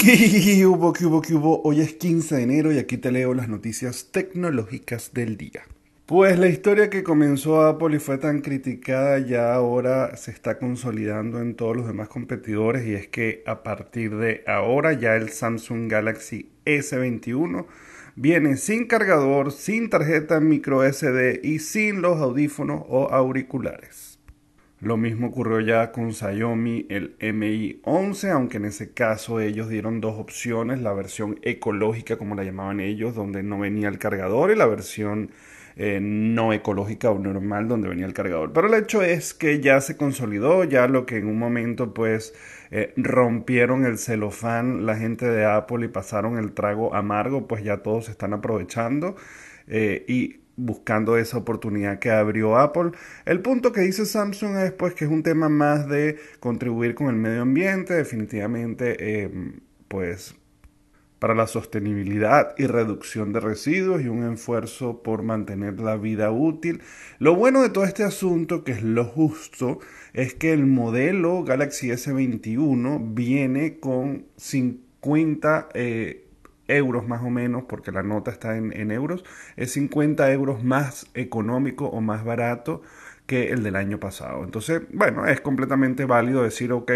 ¿Qué hubo, qué hubo, qué hubo? Hoy es 15 de enero y aquí te leo las noticias tecnológicas del día. Pues la historia que comenzó Apple y fue tan criticada ya ahora se está consolidando en todos los demás competidores y es que a partir de ahora ya el Samsung Galaxy S21 viene sin cargador, sin tarjeta micro SD y sin los audífonos o auriculares. Lo mismo ocurrió ya con Xiaomi el Mi 11, aunque en ese caso ellos dieron dos opciones, la versión ecológica como la llamaban ellos, donde no venía el cargador, y la versión eh, no ecológica o normal donde venía el cargador. Pero el hecho es que ya se consolidó, ya lo que en un momento pues eh, rompieron el celofán la gente de Apple y pasaron el trago amargo, pues ya todos están aprovechando. Eh, y buscando esa oportunidad que abrió Apple. El punto que dice Samsung es pues que es un tema más de contribuir con el medio ambiente, definitivamente em, pues para la sostenibilidad y reducción de residuos y un esfuerzo por mantener la vida útil. Lo bueno de todo este asunto, que es lo justo, es que el modelo Galaxy S21 viene con 50 euros más o menos, porque la nota está en, euros, es 50 euros más económico o más barato que el del año pasado. Entonces, bueno, es completamente válido decir, ok,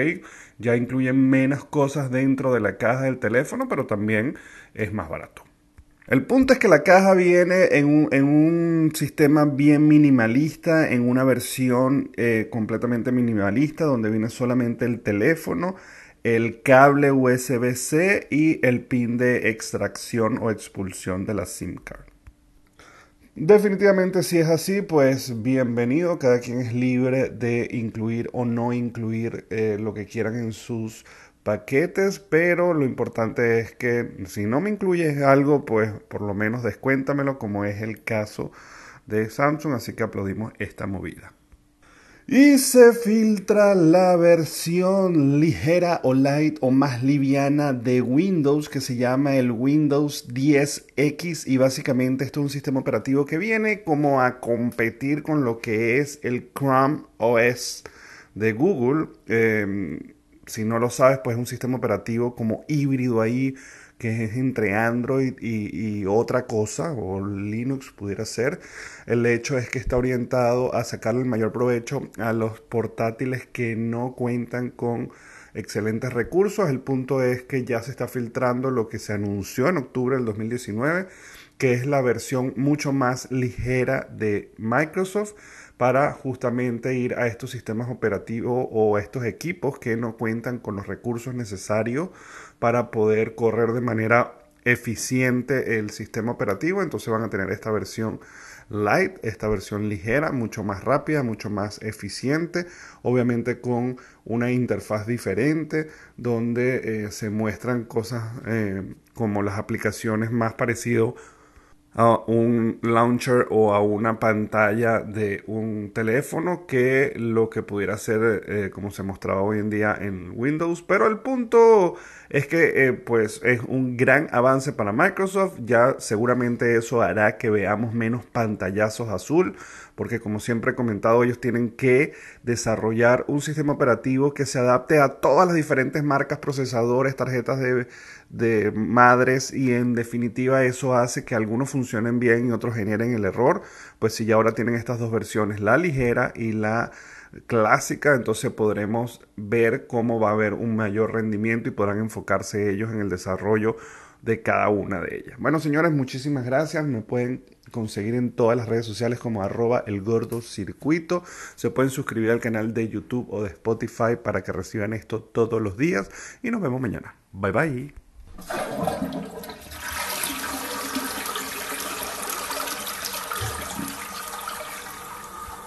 ya incluyen menos cosas dentro de la caja del teléfono, pero también es más barato. El punto es que la caja viene en un, en un sistema bien minimalista, en una versión eh, completamente minimalista, donde viene solamente el teléfono, el cable USB-C y el pin de extracción o expulsión de la SIM card. Definitivamente si es así, pues bienvenido, cada quien es libre de incluir o no incluir eh, lo que quieran en sus paquetes, pero lo importante es que si no me incluyes algo, pues por lo menos descuéntamelo como es el caso de Samsung, así que aplaudimos esta movida. Y se filtra la versión ligera o light o más liviana de Windows que se llama el Windows 10X y básicamente esto es un sistema operativo que viene como a competir con lo que es el Chrome OS de Google. Em, si no lo sabes, pues es un sistema operativo como híbrido ahí que es entre Android y, otra cosa, o Linux pudiera ser. El hecho es que está orientado a sacarle el mayor provecho a los portátiles que no cuentan con excelentes recursos. El punto es que ya se está filtrando lo que se anunció en octubre del 2019, que es la versión mucho más ligera de Microsoft para justamente ir a estos sistemas operativos o estos equipos que no cuentan con los recursos necesarios para poder correr de manera eficiente el sistema operativo. Entonces van a tener esta versión light, esta versión ligera, mucho más rápida, mucho más eficiente, obviamente con una interfaz diferente donde eh, se muestran cosas eh, como las aplicaciones más parecido a un launcher o a una pantalla de un teléfono que lo que pudiera ser eh, como se mostraba hoy en día en Windows. Pero el punto es que eh, pues es un gran avance para Microsoft. Ya seguramente eso hará que veamos menos pantallazos azul. Porque como siempre he comentado, ellos tienen que desarrollar un sistema operativo que se adapte a todas las diferentes marcas, procesadores, tarjetas de, de madres y en definitiva eso hace que algunos funcionen bien y otros generen el error. Pues si ya ahora tienen estas dos versiones, la ligera y la clásica, entonces podremos ver cómo va a haber un mayor rendimiento y podrán enfocarse ellos en el desarrollo de cada una de ellas. Bueno, señores, muchísimas gracias. Me pueden conseguir en todas las redes sociales como arroba el gordo. Se pueden suscribir al canal de YouTube o de Spotify para que reciban esto todos los días y nos vemos mañana. Bye bye.